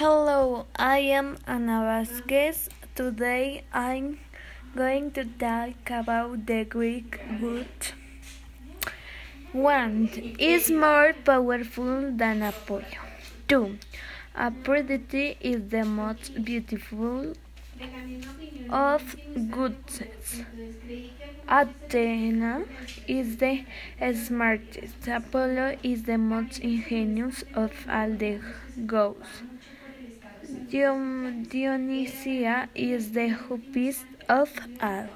Hello, I am Ana Vasquez. Today I'm going to talk about the Greek word. One is more powerful than Apollo. Two, Aphrodite is the most beautiful of goddesses. Athena is the smartest. Apollo is the most ingenious of all the gods. Dionysia is the happiest of all.